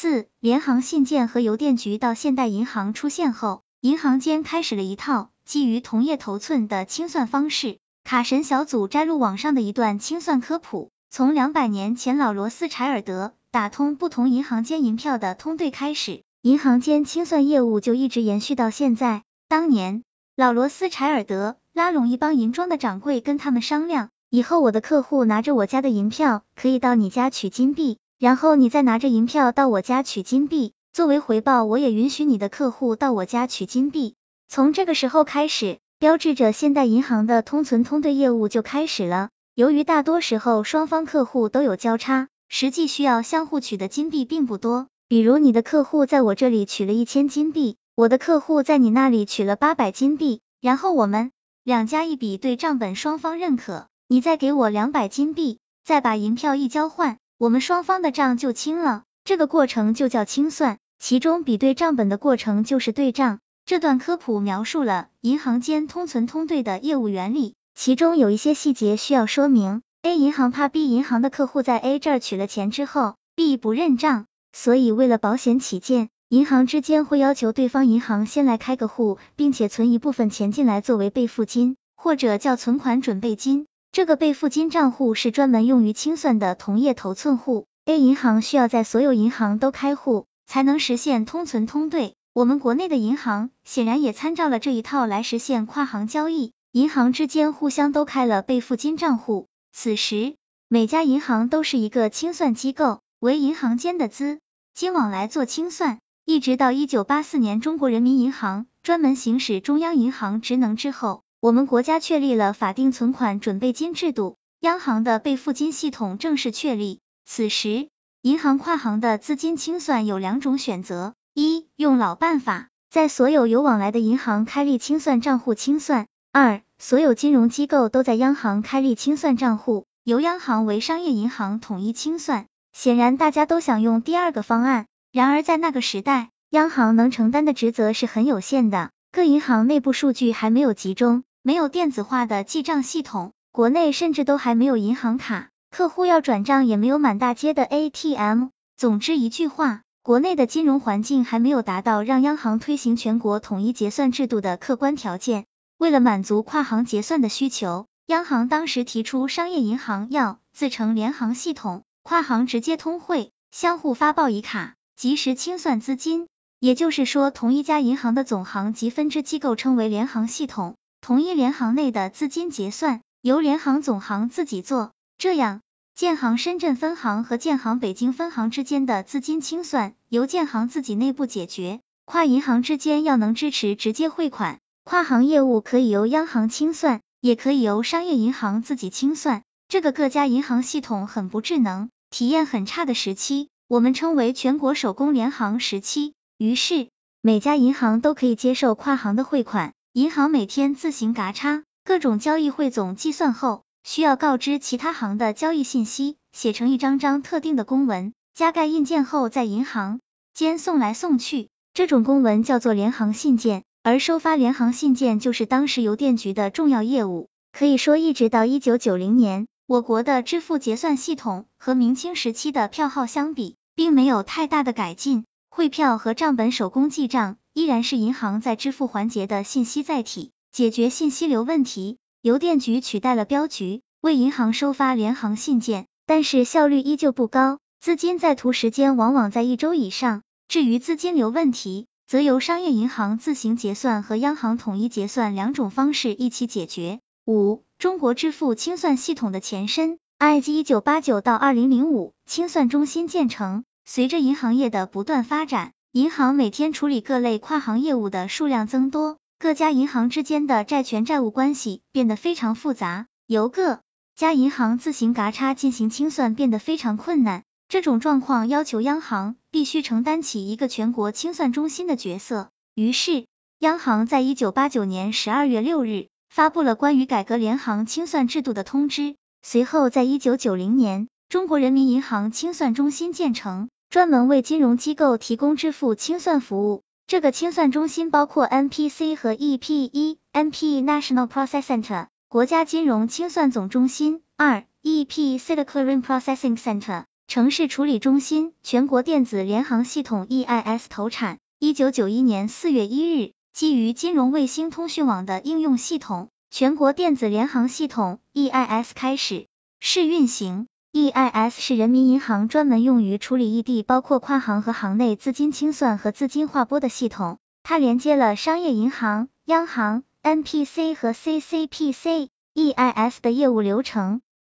四、联行信件和邮电局到现代银行出现后，银行间开始了一套基于同业头寸的清算方式。卡神小组摘录网上的一段清算科普：从两百年前老罗斯柴尔德打通不同银行间银票的通兑开始，银行间清算业务就一直延续到现在。当年，老罗斯柴尔德拉拢一帮银庄的掌柜，跟他们商量，以后我的客户拿着我家的银票，可以到你家取金币，然后你再拿着银票到我家取金币，作为回报，我也允许你的客户到我家取金币。从这个时候开始。标志着现代银行的通存通兑业务就开始了。由于大多时候双方客户都有交叉，实际需要相互取的金币并不多。比如你的客户在我这里取了一千金币，我的客户在你那里取了八百金币，然后我们两家一笔对账本，双方认可，你再给我两百金币，再把银票一交换，我们双方的账就清了。这个过程就叫清算，其中比对账本的过程就是对账。这段科普描述了银行间通存通兑的业务原理，其中有一些细节需要说明。A 银行怕 B 银行的客户在 A 这儿取了钱之后，B 不认账，所以为了保险起见，银行之间会要求对方银行先来开个户，并且存一部分钱进来作为备付金，或者叫存款准备金。这个备付金账户是专门用于清算的同业头寸户。A 银行需要在所有银行都开户，才能实现通存通兑。我们国内的银行显然也参照了这一套来实现跨行交易，银行之间互相都开了备付金账户。此时，每家银行都是一个清算机构，为银行间的资金往来做清算。一直到一九八四年，中国人民银行专门行使中央银行职能之后，我们国家确立了法定存款准备金制度，央行的备付金系统正式确立。此时，银行跨行的资金清算有两种选择。一用老办法，在所有有往来的银行开立清算账户清算。二所有金融机构都在央行开立清算账户，由央行为商业银行统一清算。显然大家都想用第二个方案，然而在那个时代，央行能承担的职责是很有限的，各银行内部数据还没有集中，没有电子化的记账系统，国内甚至都还没有银行卡，客户要转账也没有满大街的 ATM。总之一句话。国内的金融环境还没有达到让央行推行全国统一结算制度的客观条件。为了满足跨行结算的需求，央行当时提出商业银行要自成联行系统，跨行直接通汇，相互发报一卡，及时清算资金。也就是说，同一家银行的总行及分支机构称为联行系统，同一联行内的资金结算由联行总行自己做，这样。建行深圳分行和建行北京分行之间的资金清算由建行自己内部解决，跨银行之间要能支持直接汇款，跨行业务可以由央行清算，也可以由商业银行自己清算。这个各家银行系统很不智能、体验很差的时期，我们称为全国手工联行时期。于是每家银行都可以接受跨行的汇款，银行每天自行嘎差，各种交易汇总计算后。需要告知其他行的交易信息，写成一张张特定的公文，加盖印件后在银行间送来送去。这种公文叫做联行信件，而收发联行信件就是当时邮电局的重要业务。可以说，一直到一九九零年，我国的支付结算系统和明清时期的票号相比，并没有太大的改进。汇票和账本手工记账依然是银行在支付环节的信息载体，解决信息流问题。邮电局取代了镖局，为银行收发联行信件，但是效率依旧不高，资金在途时间往往在一周以上。至于资金流问题，则由商业银行自行结算和央行统一结算两种方式一起解决。五、中国支付清算系统的前身，I G 一九八九到二零零五，清算中心建成。随着银行业的不断发展，银行每天处理各类跨行业务的数量增多。各家银行之间的债权债务关系变得非常复杂，由各家银行自行嘎差进行清算变得非常困难。这种状况要求央行必须承担起一个全国清算中心的角色。于是，央行在一九八九年十二月六日发布了关于改革联行清算制度的通知。随后，在一九九零年，中国人民银行清算中心建成，专门为金融机构提供支付清算服务。这个清算中心包括 NPC 和 EPE。NP National Processing Center 国家金融清算总中心。二 EPC the Clearing Processing Center 城市处理中心，全国电子联行系统 EIS 投产。一九九一年四月一日，基于金融卫星通讯网的应用系统，全国电子联行系统 EIS 开始试运行。EIS 是人民银行专门用于处理异地，包括跨行和行内资金清算和资金划拨的系统。它连接了商业银行、央行、NPC 和 CCPC。EIS 的业务流程